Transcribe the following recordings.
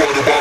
what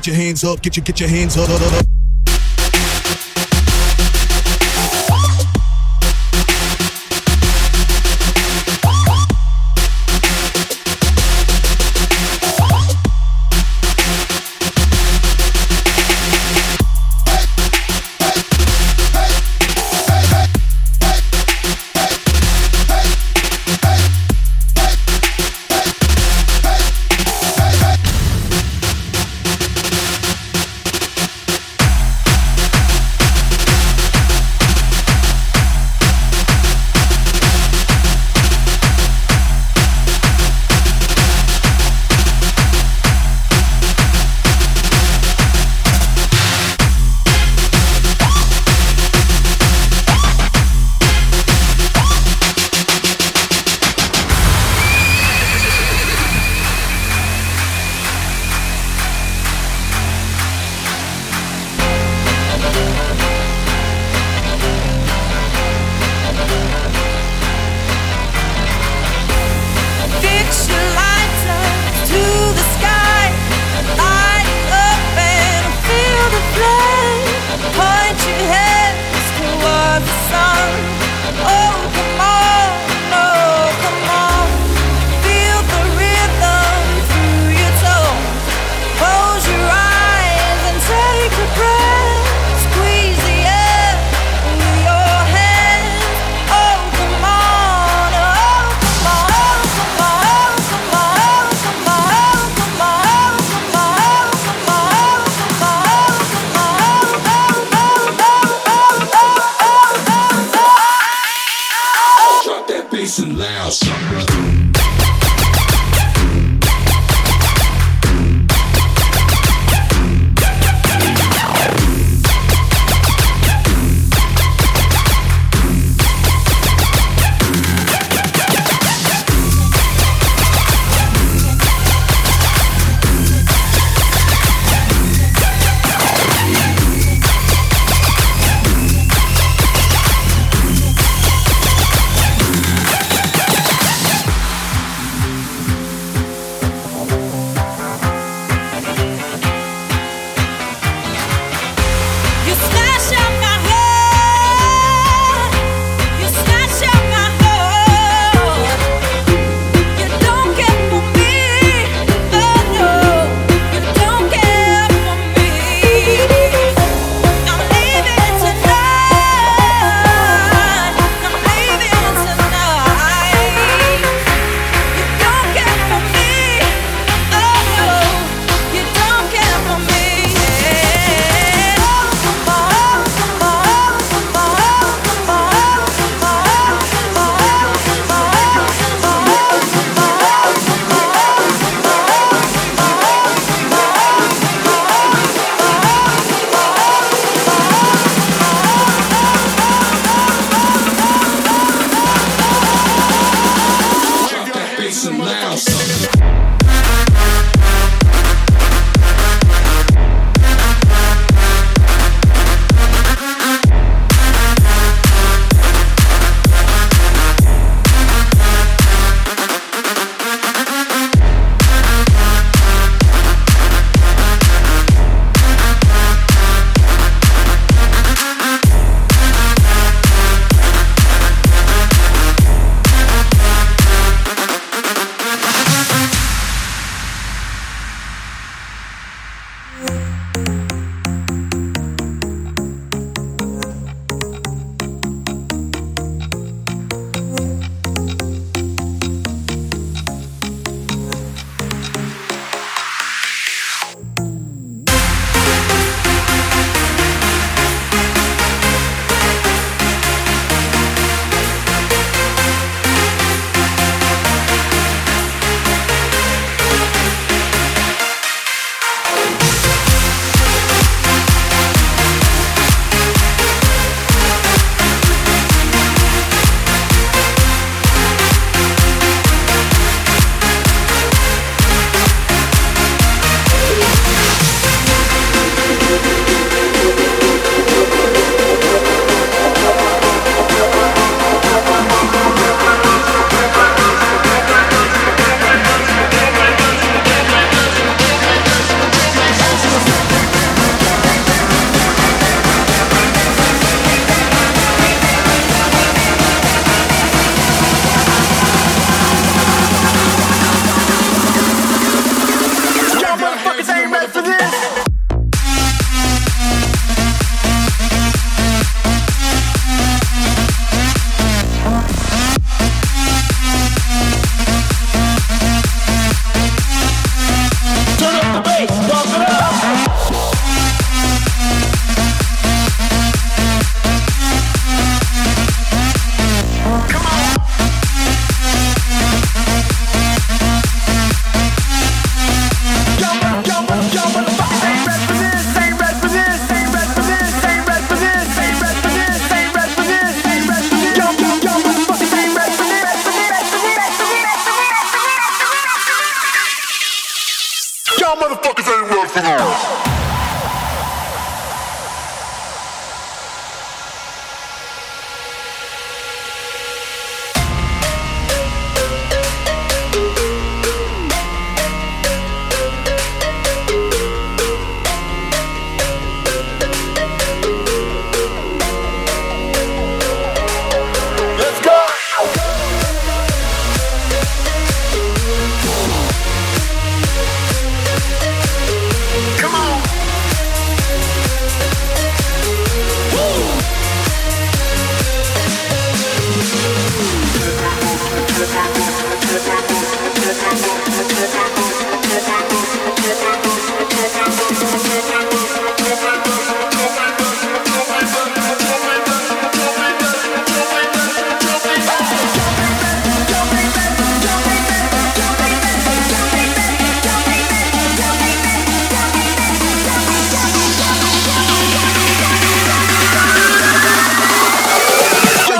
Get your hands up, get your get your hands up.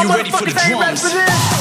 you ready for the drums?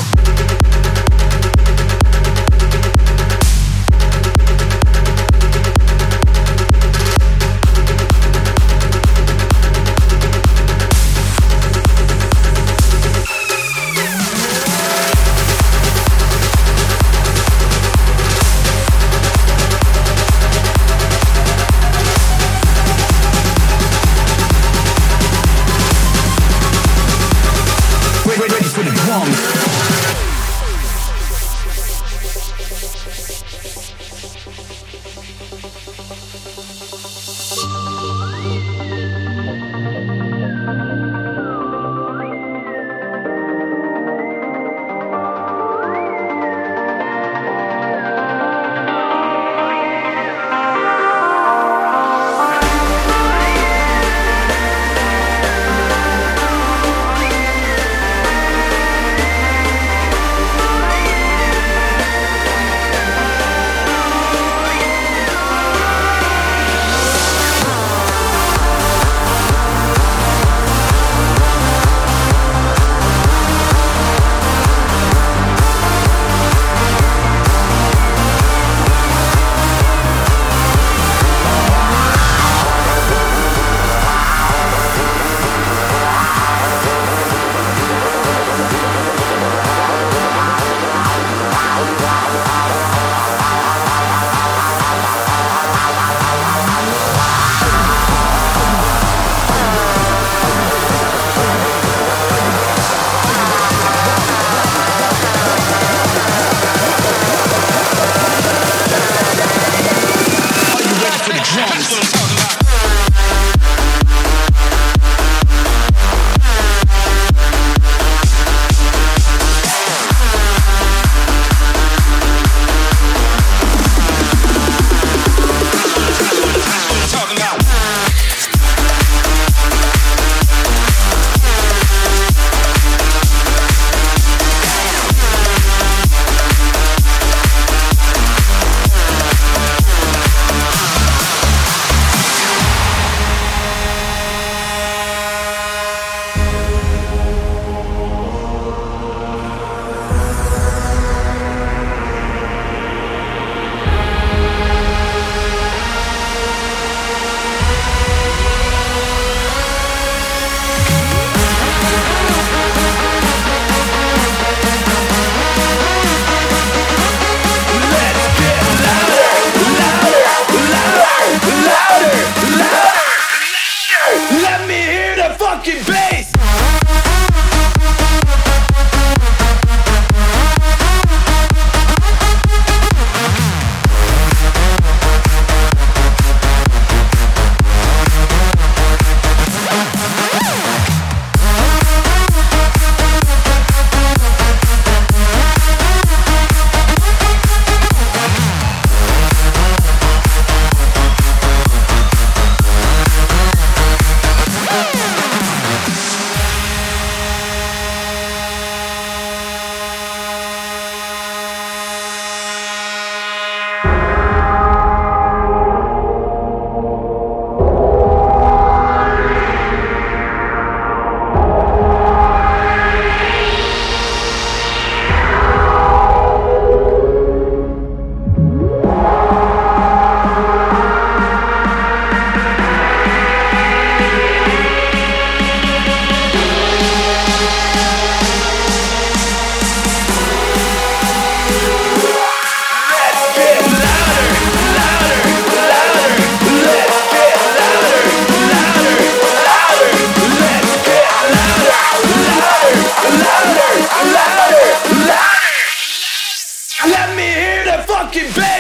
fucking bed.